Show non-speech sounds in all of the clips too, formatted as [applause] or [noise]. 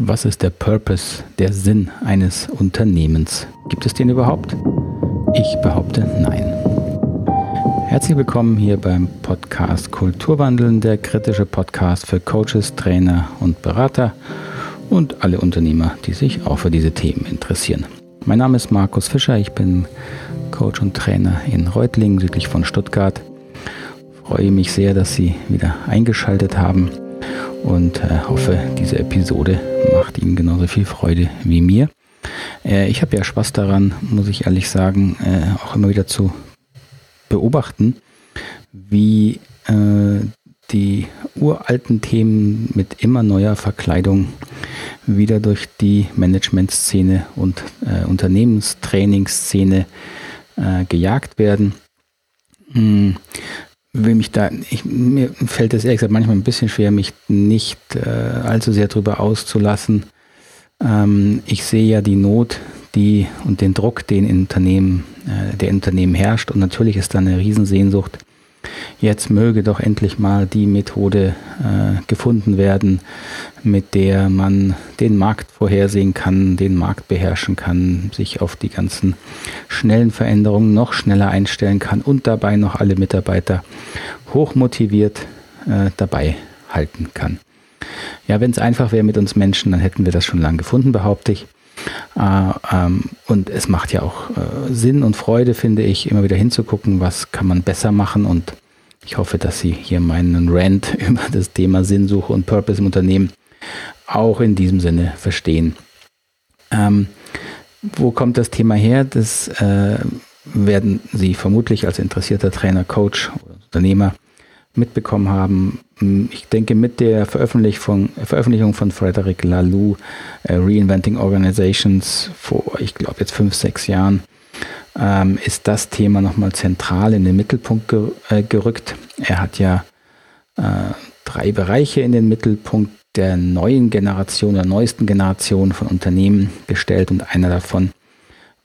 Was ist der Purpose, der Sinn eines Unternehmens? Gibt es den überhaupt? Ich behaupte nein. Herzlich willkommen hier beim Podcast Kulturwandeln, der kritische Podcast für Coaches, Trainer und Berater und alle Unternehmer, die sich auch für diese Themen interessieren. Mein Name ist Markus Fischer, ich bin Coach und Trainer in Reutlingen südlich von Stuttgart. Ich freue mich sehr, dass Sie wieder eingeschaltet haben und äh, hoffe, diese Episode macht Ihnen genauso viel Freude wie mir. Äh, ich habe ja Spaß daran, muss ich ehrlich sagen, äh, auch immer wieder zu beobachten, wie die uralten Themen mit immer neuer Verkleidung wieder durch die Managementszene und äh, Unternehmenstrainingsszene äh, gejagt werden. Will mich da, ich, mir fällt es ehrlich gesagt manchmal ein bisschen schwer, mich nicht äh, allzu sehr darüber auszulassen. Ähm, ich sehe ja die Not, die und den Druck, den in Unternehmen, äh, der in Unternehmen herrscht. Und natürlich ist da eine Riesensehnsucht, jetzt möge doch endlich mal die Methode äh, gefunden werden, mit der man den Markt vorhersehen kann, den Markt beherrschen kann, sich auf die ganzen schnellen Veränderungen noch schneller einstellen kann und dabei noch alle Mitarbeiter hochmotiviert äh, dabei halten kann. Ja, wenn es einfach wäre mit uns Menschen, dann hätten wir das schon lange gefunden, behaupte ich. Äh, ähm, und es macht ja auch äh, Sinn und Freude, finde ich, immer wieder hinzugucken, was kann man besser machen. Und ich hoffe, dass Sie hier meinen Rant [laughs] über das Thema Sinnsuche und Purpose im Unternehmen auch in diesem Sinne verstehen. Ähm, wo kommt das Thema her? Das äh, werden Sie vermutlich als interessierter Trainer, Coach oder Unternehmer mitbekommen haben. Ich denke, mit der Veröffentlichung, Veröffentlichung von Frederick Laloux, äh, Reinventing Organizations, vor, ich glaube, jetzt fünf, sechs Jahren, ähm, ist das Thema nochmal zentral in den Mittelpunkt ger äh, gerückt. Er hat ja äh, drei Bereiche in den Mittelpunkt der neuen Generation, der neuesten Generation von Unternehmen gestellt und einer davon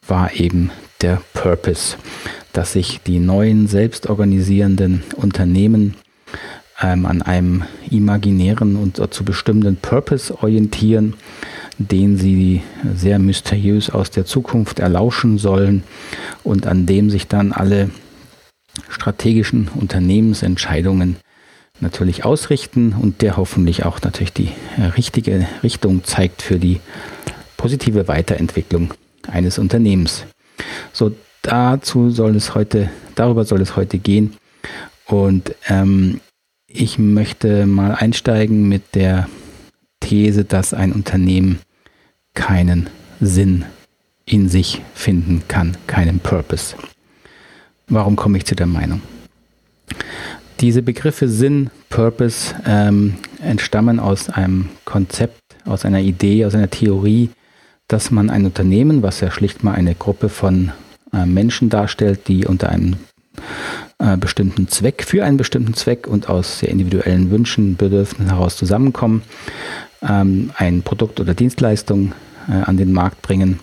war eben der Purpose, dass sich die neuen selbstorganisierenden Unternehmen ähm, an einem imaginären und zu bestimmenden Purpose orientieren, den sie sehr mysteriös aus der Zukunft erlauschen sollen und an dem sich dann alle strategischen Unternehmensentscheidungen natürlich ausrichten und der hoffentlich auch natürlich die richtige Richtung zeigt für die positive Weiterentwicklung eines Unternehmens. So dazu soll es heute, darüber soll es heute gehen. Und ähm, ich möchte mal einsteigen mit der These, dass ein Unternehmen keinen Sinn in sich finden kann, keinen Purpose. Warum komme ich zu der Meinung? Diese Begriffe Sinn, Purpose ähm, entstammen aus einem Konzept, aus einer Idee, aus einer Theorie, dass man ein Unternehmen, was ja schlicht mal eine Gruppe von äh, Menschen darstellt, die unter einem äh, bestimmten Zweck, für einen bestimmten Zweck und aus sehr individuellen Wünschen, Bedürfnissen heraus zusammenkommen, ähm, ein Produkt oder Dienstleistung äh, an den Markt bringen,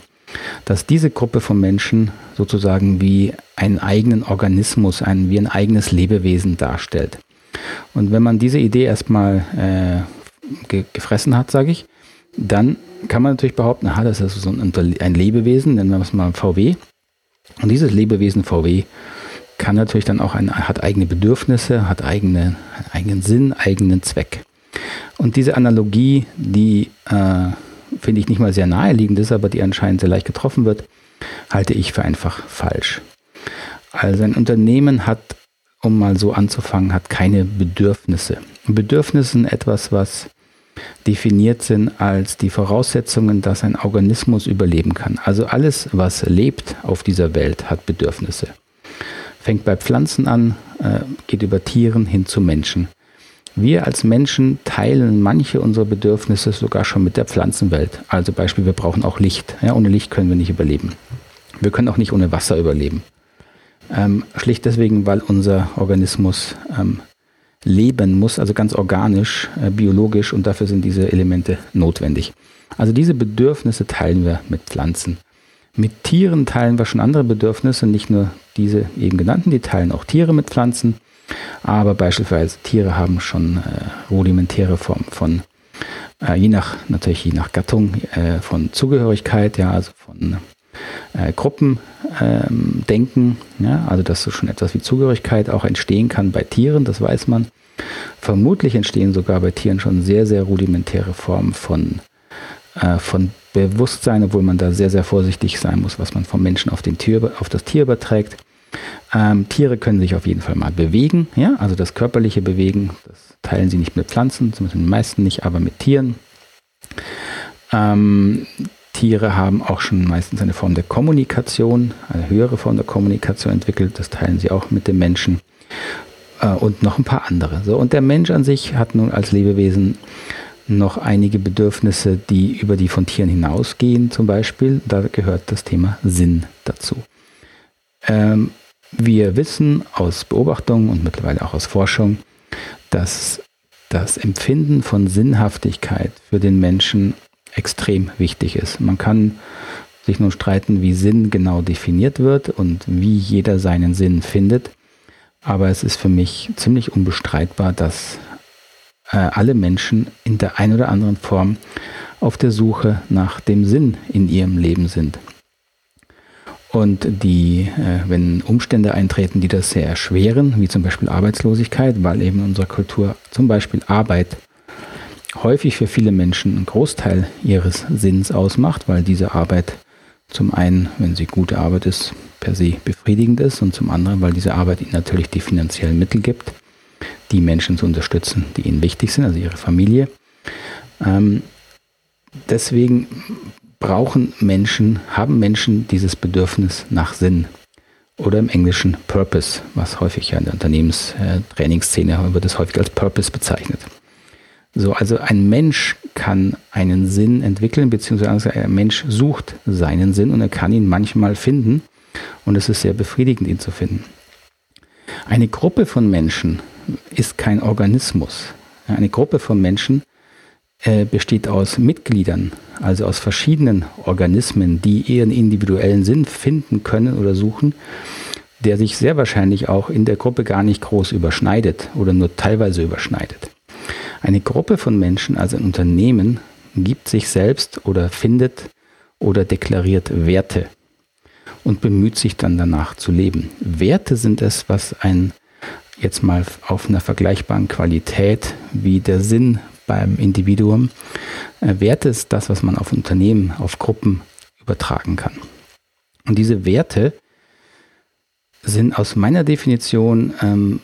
dass diese Gruppe von Menschen sozusagen wie einen eigenen Organismus, ein, wie ein eigenes Lebewesen darstellt. Und wenn man diese Idee erstmal ge gefressen hat, sage ich, dann kann man natürlich behaupten, aha, das ist so ein, ein Lebewesen, nennen wir es mal VW. Und dieses Lebewesen VW kann natürlich dann auch ein, hat eigene Bedürfnisse, hat eigene, eigenen Sinn, eigenen Zweck. Und diese Analogie, die äh, finde ich nicht mal sehr naheliegend ist, aber die anscheinend sehr leicht getroffen wird, halte ich für einfach falsch. Also ein Unternehmen hat, um mal so anzufangen, hat keine Bedürfnisse. Bedürfnisse sind etwas, was definiert sind als die Voraussetzungen, dass ein Organismus überleben kann. Also alles, was lebt auf dieser Welt, hat Bedürfnisse. Fängt bei Pflanzen an, äh, geht über Tieren hin zu Menschen. Wir als Menschen teilen manche unserer Bedürfnisse sogar schon mit der Pflanzenwelt. Also Beispiel, wir brauchen auch Licht. Ja, ohne Licht können wir nicht überleben. Wir können auch nicht ohne Wasser überleben. Ähm, schlicht deswegen, weil unser Organismus ähm, leben muss, also ganz organisch, äh, biologisch und dafür sind diese Elemente notwendig. Also diese Bedürfnisse teilen wir mit Pflanzen. Mit Tieren teilen wir schon andere Bedürfnisse, nicht nur diese eben genannten, die teilen auch Tiere mit Pflanzen, aber beispielsweise Tiere haben schon äh, rudimentäre Formen von äh, je nach, natürlich je nach Gattung äh, von Zugehörigkeit, ja, also von äh, Gruppendenken, ähm, ja, also dass so schon etwas wie Zugehörigkeit auch entstehen kann bei Tieren, das weiß man. Vermutlich entstehen sogar bei Tieren schon sehr, sehr rudimentäre Formen von, äh, von Bewusstsein, obwohl man da sehr, sehr vorsichtig sein muss, was man vom Menschen auf, den Tier, auf das Tier überträgt. Ähm, Tiere können sich auf jeden Fall mal bewegen, ja, also das körperliche Bewegen, das teilen sie nicht mit Pflanzen, zumindest mit den meisten nicht, aber mit Tieren. Ähm, Tiere haben auch schon meistens eine Form der Kommunikation, eine höhere Form der Kommunikation entwickelt, das teilen sie auch mit dem Menschen äh, und noch ein paar andere. So, und der Mensch an sich hat nun als Lebewesen noch einige Bedürfnisse, die über die von Tieren hinausgehen, zum Beispiel. Da gehört das Thema Sinn dazu. Ähm, wir wissen aus Beobachtungen und mittlerweile auch aus Forschung, dass das Empfinden von Sinnhaftigkeit für den Menschen extrem wichtig ist. Man kann sich nun streiten, wie Sinn genau definiert wird und wie jeder seinen Sinn findet. Aber es ist für mich ziemlich unbestreitbar, dass äh, alle Menschen in der einen oder anderen Form auf der Suche nach dem Sinn in ihrem Leben sind. Und die, äh, wenn Umstände eintreten, die das sehr erschweren, wie zum Beispiel Arbeitslosigkeit, weil eben in unserer Kultur zum Beispiel Arbeit häufig für viele Menschen einen Großteil ihres Sinns ausmacht, weil diese Arbeit zum einen, wenn sie gute Arbeit ist, per se befriedigend ist und zum anderen, weil diese Arbeit ihnen natürlich die finanziellen Mittel gibt, die Menschen zu unterstützen, die ihnen wichtig sind, also ihre Familie. Ähm, deswegen brauchen Menschen, haben Menschen dieses Bedürfnis nach Sinn oder im Englischen Purpose, was häufig ja in der Unternehmenstrainingsszene wird das häufig als Purpose bezeichnet. So, also ein Mensch kann einen Sinn entwickeln, beziehungsweise ein Mensch sucht seinen Sinn und er kann ihn manchmal finden und es ist sehr befriedigend, ihn zu finden. Eine Gruppe von Menschen ist kein Organismus. Eine Gruppe von Menschen äh, besteht aus Mitgliedern, also aus verschiedenen Organismen, die ihren individuellen Sinn finden können oder suchen, der sich sehr wahrscheinlich auch in der Gruppe gar nicht groß überschneidet oder nur teilweise überschneidet. Eine Gruppe von Menschen, also ein Unternehmen, gibt sich selbst oder findet oder deklariert Werte und bemüht sich dann danach zu leben. Werte sind es, was ein jetzt mal auf einer vergleichbaren Qualität wie der Sinn beim Individuum. Äh, Werte ist das, was man auf Unternehmen, auf Gruppen übertragen kann. Und diese Werte sind aus meiner Definition ähm,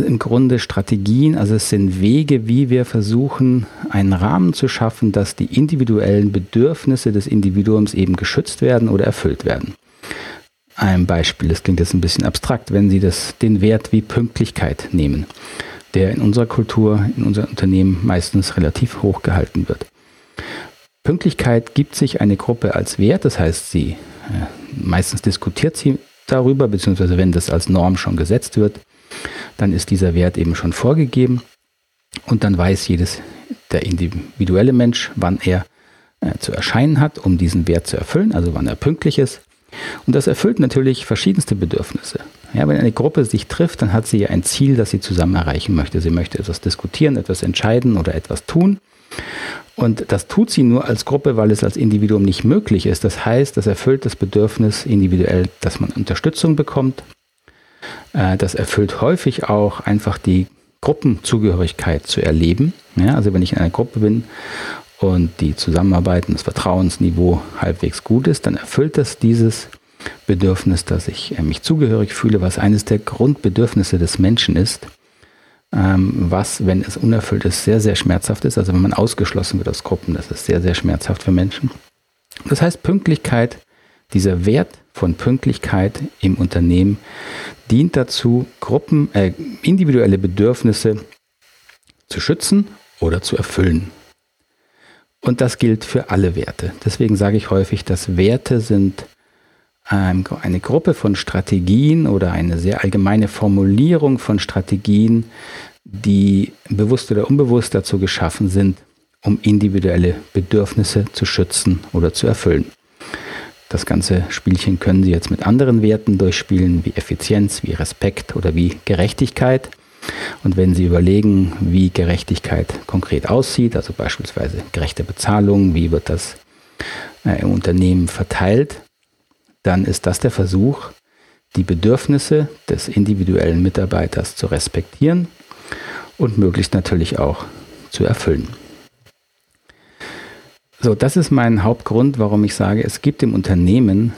im Grunde Strategien, also es sind Wege, wie wir versuchen, einen Rahmen zu schaffen, dass die individuellen Bedürfnisse des Individuums eben geschützt werden oder erfüllt werden. Ein Beispiel, das klingt jetzt ein bisschen abstrakt, wenn Sie das, den Wert wie Pünktlichkeit nehmen, der in unserer Kultur, in unserem Unternehmen meistens relativ hoch gehalten wird. Pünktlichkeit gibt sich eine Gruppe als Wert, das heißt, sie äh, meistens diskutiert sie darüber, beziehungsweise wenn das als Norm schon gesetzt wird, dann ist dieser Wert eben schon vorgegeben und dann weiß jedes, der individuelle Mensch, wann er äh, zu erscheinen hat, um diesen Wert zu erfüllen, also wann er pünktlich ist. Und das erfüllt natürlich verschiedenste Bedürfnisse. Ja, wenn eine Gruppe sich trifft, dann hat sie ja ein Ziel, das sie zusammen erreichen möchte. Sie möchte etwas diskutieren, etwas entscheiden oder etwas tun. Und das tut sie nur als Gruppe, weil es als Individuum nicht möglich ist. Das heißt, das erfüllt das Bedürfnis individuell, dass man Unterstützung bekommt. Äh, das erfüllt häufig auch einfach die Gruppenzugehörigkeit zu erleben. Ja, also wenn ich in einer Gruppe bin und die Zusammenarbeit und das Vertrauensniveau halbwegs gut ist, dann erfüllt das dieses Bedürfnis, dass ich äh, mich zugehörig fühle, was eines der Grundbedürfnisse des Menschen ist, ähm, was, wenn es unerfüllt ist, sehr, sehr schmerzhaft ist. Also wenn man ausgeschlossen wird aus Gruppen, das ist sehr, sehr schmerzhaft für Menschen. Das heißt, Pünktlichkeit, dieser Wert von Pünktlichkeit im Unternehmen dient dazu, Gruppen, äh, individuelle Bedürfnisse zu schützen oder zu erfüllen. Und das gilt für alle Werte. Deswegen sage ich häufig, dass Werte sind ähm, eine Gruppe von Strategien oder eine sehr allgemeine Formulierung von Strategien, die bewusst oder unbewusst dazu geschaffen sind, um individuelle Bedürfnisse zu schützen oder zu erfüllen. Das ganze Spielchen können Sie jetzt mit anderen Werten durchspielen, wie Effizienz, wie Respekt oder wie Gerechtigkeit. Und wenn Sie überlegen, wie Gerechtigkeit konkret aussieht, also beispielsweise gerechte Bezahlung, wie wird das äh, im Unternehmen verteilt, dann ist das der Versuch, die Bedürfnisse des individuellen Mitarbeiters zu respektieren und möglichst natürlich auch zu erfüllen. So, das ist mein Hauptgrund, warum ich sage, es gibt im Unternehmen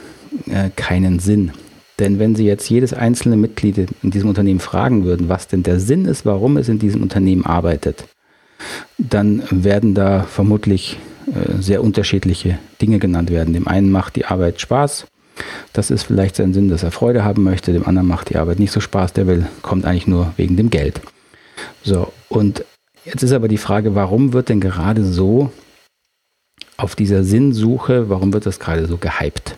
äh, keinen Sinn. Denn wenn Sie jetzt jedes einzelne Mitglied in diesem Unternehmen fragen würden, was denn der Sinn ist, warum es in diesem Unternehmen arbeitet, dann werden da vermutlich äh, sehr unterschiedliche Dinge genannt werden. Dem einen macht die Arbeit Spaß, das ist vielleicht sein Sinn, dass er Freude haben möchte, dem anderen macht die Arbeit nicht so Spaß, der will, kommt eigentlich nur wegen dem Geld. So, und jetzt ist aber die Frage, warum wird denn gerade so auf dieser Sinnsuche, warum wird das gerade so gehypt?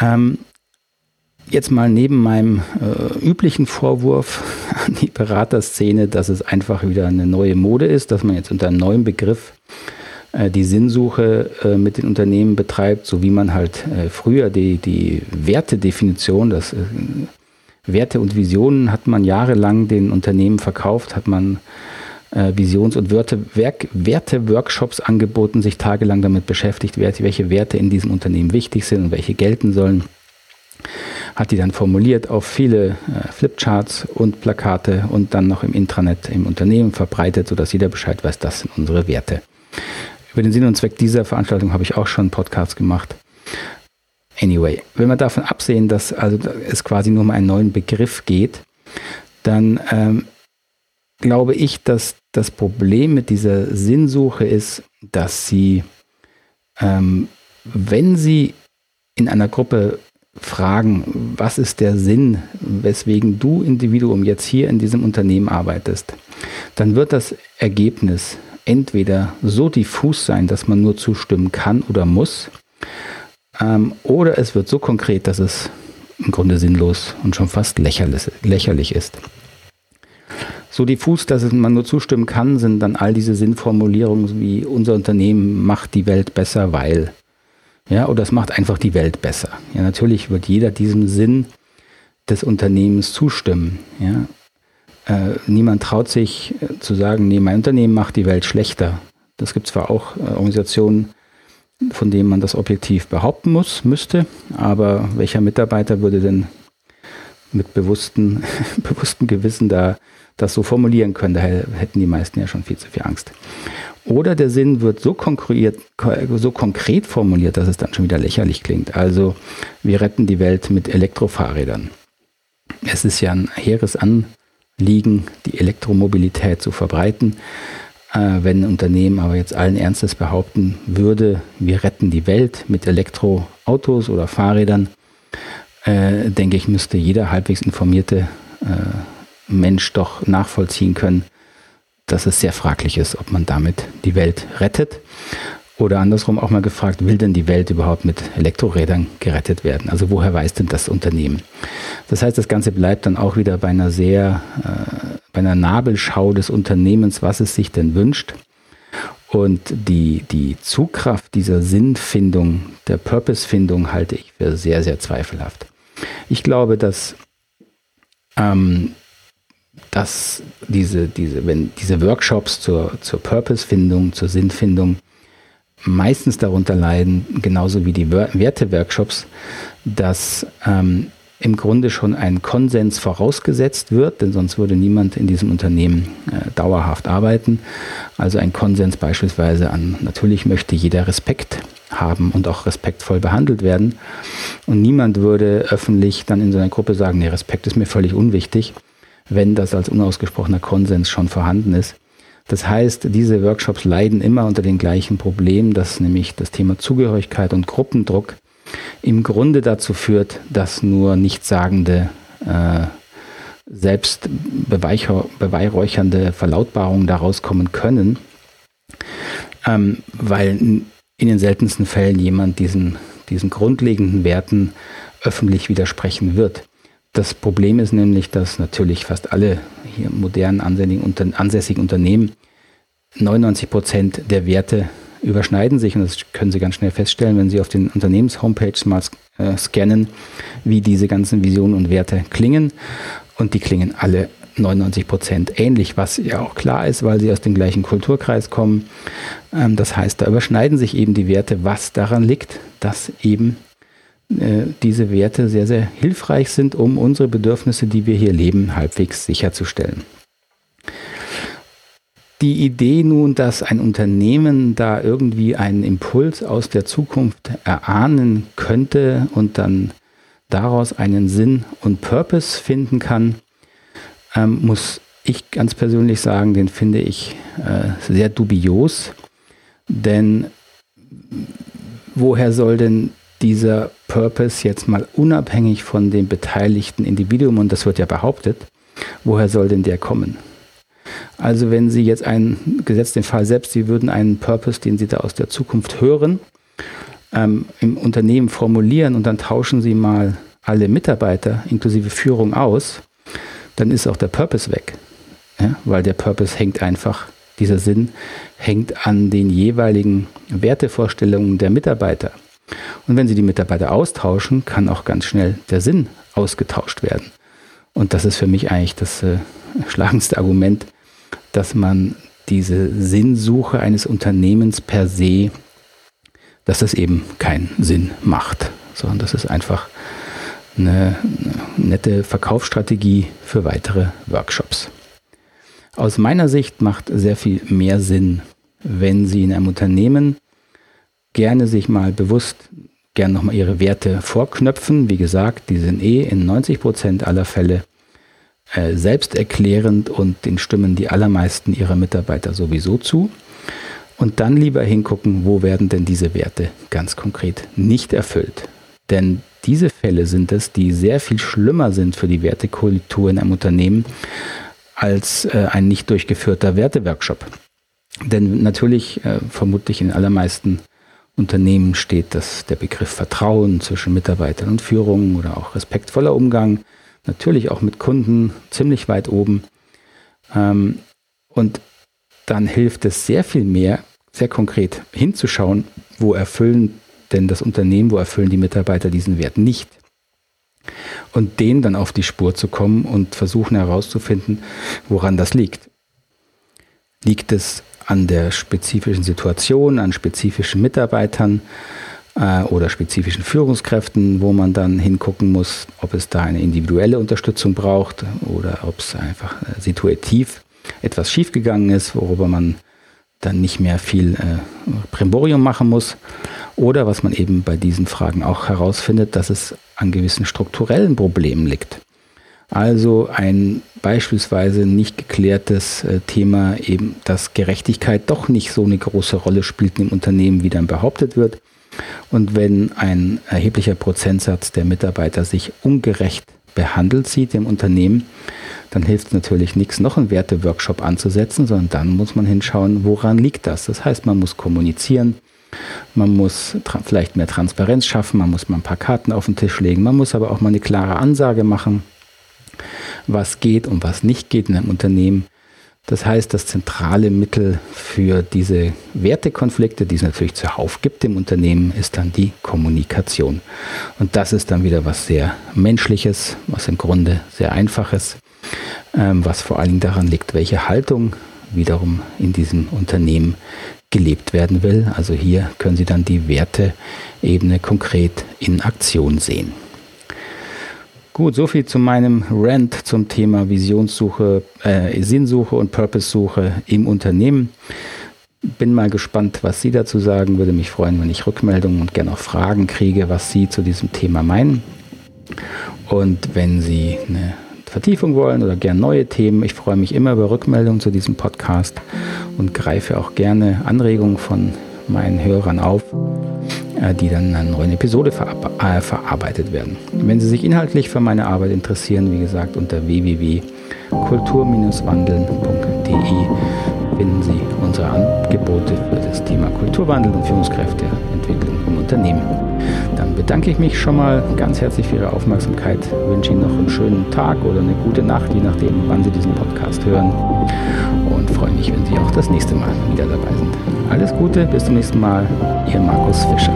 Ähm, jetzt mal neben meinem äh, üblichen Vorwurf [laughs] an die Beraterszene, dass es einfach wieder eine neue Mode ist, dass man jetzt unter einem neuen Begriff äh, die Sinnsuche äh, mit den Unternehmen betreibt, so wie man halt äh, früher die, die Wertedefinition, das Werte und Visionen hat man jahrelang den Unternehmen verkauft, hat man Visions- und Werte-Workshops angeboten, sich tagelang damit beschäftigt, welche Werte in diesem Unternehmen wichtig sind und welche gelten sollen. Hat die dann formuliert auf viele Flipcharts und Plakate und dann noch im Intranet im Unternehmen verbreitet, sodass jeder Bescheid weiß, das sind unsere Werte. Über den Sinn und Zweck dieser Veranstaltung habe ich auch schon einen Podcast gemacht. Anyway, wenn wir davon absehen, dass also es quasi nur um einen neuen Begriff geht, dann ähm, glaube ich, dass das Problem mit dieser Sinnsuche ist, dass sie, ähm, wenn sie in einer Gruppe fragen, was ist der Sinn, weswegen du Individuum jetzt hier in diesem Unternehmen arbeitest, dann wird das Ergebnis entweder so diffus sein, dass man nur zustimmen kann oder muss, ähm, oder es wird so konkret, dass es im Grunde sinnlos und schon fast lächerlich, lächerlich ist. So diffus, dass man nur zustimmen kann, sind dann all diese Sinnformulierungen wie unser Unternehmen macht die Welt besser, weil. Ja, oder es macht einfach die Welt besser. Ja, natürlich wird jeder diesem Sinn des Unternehmens zustimmen. Ja, äh, niemand traut sich äh, zu sagen, nee, mein Unternehmen macht die Welt schlechter. Das gibt zwar auch äh, Organisationen, von denen man das objektiv behaupten muss, müsste, aber welcher Mitarbeiter würde denn mit bewussten, [laughs] bewussten Gewissen da das so formulieren können? Da hätten die meisten ja schon viel zu viel Angst. Oder der Sinn wird so, konkret, so konkret formuliert, dass es dann schon wieder lächerlich klingt. Also wir retten die Welt mit Elektrofahrrädern. Es ist ja ein hehres An liegen, die Elektromobilität zu verbreiten. Äh, wenn ein Unternehmen aber jetzt allen Ernstes behaupten würde, wir retten die Welt mit Elektroautos oder Fahrrädern, äh, denke ich, müsste jeder halbwegs informierte äh, Mensch doch nachvollziehen können, dass es sehr fraglich ist, ob man damit die Welt rettet. Oder andersrum auch mal gefragt, will denn die Welt überhaupt mit Elektrorädern gerettet werden? Also woher weiß denn das Unternehmen? Das heißt, das Ganze bleibt dann auch wieder bei einer sehr, äh, bei einer Nabelschau des Unternehmens, was es sich denn wünscht. Und die, die Zugkraft dieser Sinnfindung, der Purpose-Findung halte ich für sehr, sehr zweifelhaft. Ich glaube, dass, ähm, dass diese, diese, wenn diese Workshops zur, zur Purpose-Findung, zur Sinnfindung meistens darunter leiden, genauso wie die Werteworkshops, dass ähm, im Grunde schon ein Konsens vorausgesetzt wird, denn sonst würde niemand in diesem Unternehmen äh, dauerhaft arbeiten. Also ein Konsens beispielsweise an, natürlich möchte jeder Respekt haben und auch respektvoll behandelt werden. Und niemand würde öffentlich dann in so einer Gruppe sagen, nee, Respekt ist mir völlig unwichtig, wenn das als unausgesprochener Konsens schon vorhanden ist. Das heißt, diese Workshops leiden immer unter den gleichen Problemen, dass nämlich das Thema Zugehörigkeit und Gruppendruck im Grunde dazu führt, dass nur nichtssagende, äh, selbst beweihräuchernde Verlautbarungen daraus kommen können, ähm, weil in den seltensten Fällen jemand diesen, diesen grundlegenden Werten öffentlich widersprechen wird. Das Problem ist nämlich, dass natürlich fast alle hier modernen ansässigen Unternehmen 99 Prozent der Werte überschneiden sich und das können Sie ganz schnell feststellen, wenn Sie auf den Unternehmens-Homepages mal äh, scannen, wie diese ganzen Visionen und Werte klingen. Und die klingen alle 99 Prozent ähnlich, was ja auch klar ist, weil sie aus dem gleichen Kulturkreis kommen. Ähm, das heißt, da überschneiden sich eben die Werte, was daran liegt, dass eben äh, diese Werte sehr, sehr hilfreich sind, um unsere Bedürfnisse, die wir hier leben, halbwegs sicherzustellen. Die Idee nun, dass ein Unternehmen da irgendwie einen Impuls aus der Zukunft erahnen könnte und dann daraus einen Sinn und Purpose finden kann, ähm, muss ich ganz persönlich sagen, den finde ich äh, sehr dubios. Denn woher soll denn dieser Purpose jetzt mal unabhängig von dem beteiligten Individuum, und das wird ja behauptet, woher soll denn der kommen? Also wenn Sie jetzt einen, gesetzt den Fall selbst, Sie würden einen Purpose, den Sie da aus der Zukunft hören, ähm, im Unternehmen formulieren und dann tauschen Sie mal alle Mitarbeiter inklusive Führung aus, dann ist auch der Purpose weg. Ja, weil der Purpose hängt einfach, dieser Sinn hängt an den jeweiligen Wertevorstellungen der Mitarbeiter. Und wenn Sie die Mitarbeiter austauschen, kann auch ganz schnell der Sinn ausgetauscht werden. Und das ist für mich eigentlich das äh, schlagendste Argument, dass man diese Sinnsuche eines Unternehmens per se, dass das eben keinen Sinn macht, sondern das ist einfach eine, nette Verkaufsstrategie für weitere Workshops. Aus meiner Sicht macht sehr viel mehr Sinn, wenn Sie in einem Unternehmen gerne sich mal bewusst gerne nochmal Ihre Werte vorknöpfen. Wie gesagt, die sind eh in 90 Prozent aller Fälle äh, selbsterklärend und den stimmen die allermeisten Ihrer Mitarbeiter sowieso zu. Und dann lieber hingucken, wo werden denn diese Werte ganz konkret nicht erfüllt. Denn diese Fälle sind es, die sehr viel schlimmer sind für die Wertekultur in einem Unternehmen als äh, ein nicht durchgeführter Werteworkshop. Denn natürlich, äh, vermutlich in allermeisten Unternehmen steht das, der Begriff Vertrauen zwischen Mitarbeitern und Führung oder auch respektvoller Umgang, natürlich auch mit Kunden ziemlich weit oben. Ähm, und dann hilft es sehr viel mehr, sehr konkret hinzuschauen, wo erfüllen denn das Unternehmen, wo erfüllen die Mitarbeiter diesen Wert nicht? Und denen dann auf die Spur zu kommen und versuchen herauszufinden, woran das liegt. Liegt es an der spezifischen Situation, an spezifischen Mitarbeitern äh, oder spezifischen Führungskräften, wo man dann hingucken muss, ob es da eine individuelle Unterstützung braucht oder ob es einfach äh, situativ etwas schiefgegangen ist, worüber man dann nicht mehr viel äh, Primborium machen muss. Oder was man eben bei diesen Fragen auch herausfindet, dass es an gewissen strukturellen Problemen liegt. Also ein beispielsweise nicht geklärtes äh, Thema, eben dass Gerechtigkeit doch nicht so eine große Rolle spielt im Unternehmen, wie dann behauptet wird. Und wenn ein erheblicher Prozentsatz der Mitarbeiter sich ungerecht behandelt sieht im Unternehmen, dann hilft es natürlich nichts, noch einen Werteworkshop anzusetzen, sondern dann muss man hinschauen, woran liegt das. Das heißt, man muss kommunizieren, man muss vielleicht mehr Transparenz schaffen, man muss mal ein paar Karten auf den Tisch legen, man muss aber auch mal eine klare Ansage machen, was geht und was nicht geht in einem Unternehmen. Das heißt, das zentrale Mittel für diese Wertekonflikte, die es natürlich zuhauf gibt im Unternehmen, ist dann die Kommunikation. Und das ist dann wieder was sehr Menschliches, was im Grunde sehr Einfaches, ähm, was vor allen Dingen daran liegt, welche Haltung wiederum in diesem Unternehmen gelebt werden will. Also hier können Sie dann die Werteebene konkret in Aktion sehen. Gut, soviel zu meinem Rant zum Thema Visionssuche, äh, Sinnsuche und Purpose-Suche im Unternehmen. Bin mal gespannt, was Sie dazu sagen. Würde mich freuen, wenn ich Rückmeldungen und gerne auch Fragen kriege, was Sie zu diesem Thema meinen. Und wenn Sie eine Vertiefung wollen oder gerne neue Themen. Ich freue mich immer über Rückmeldungen zu diesem Podcast und greife auch gerne Anregungen von meinen Hörern auf, äh, die dann in einer neuen Episode äh, verarbeitet werden. Wenn Sie sich inhaltlich für meine Arbeit interessieren, wie gesagt, unter www.kultur-wandeln.de finden Sie unsere Angebote für das Thema Kulturwandel und Führungskräfteentwicklung im Unternehmen. Dann bedanke ich mich schon mal ganz herzlich für Ihre Aufmerksamkeit, wünsche Ihnen noch einen schönen Tag oder eine gute Nacht, je nachdem, wann Sie diesen Podcast hören und freue mich, wenn Sie auch das nächste Mal wieder dabei sind. Alles Gute, bis zum nächsten Mal, Ihr Markus Fischer.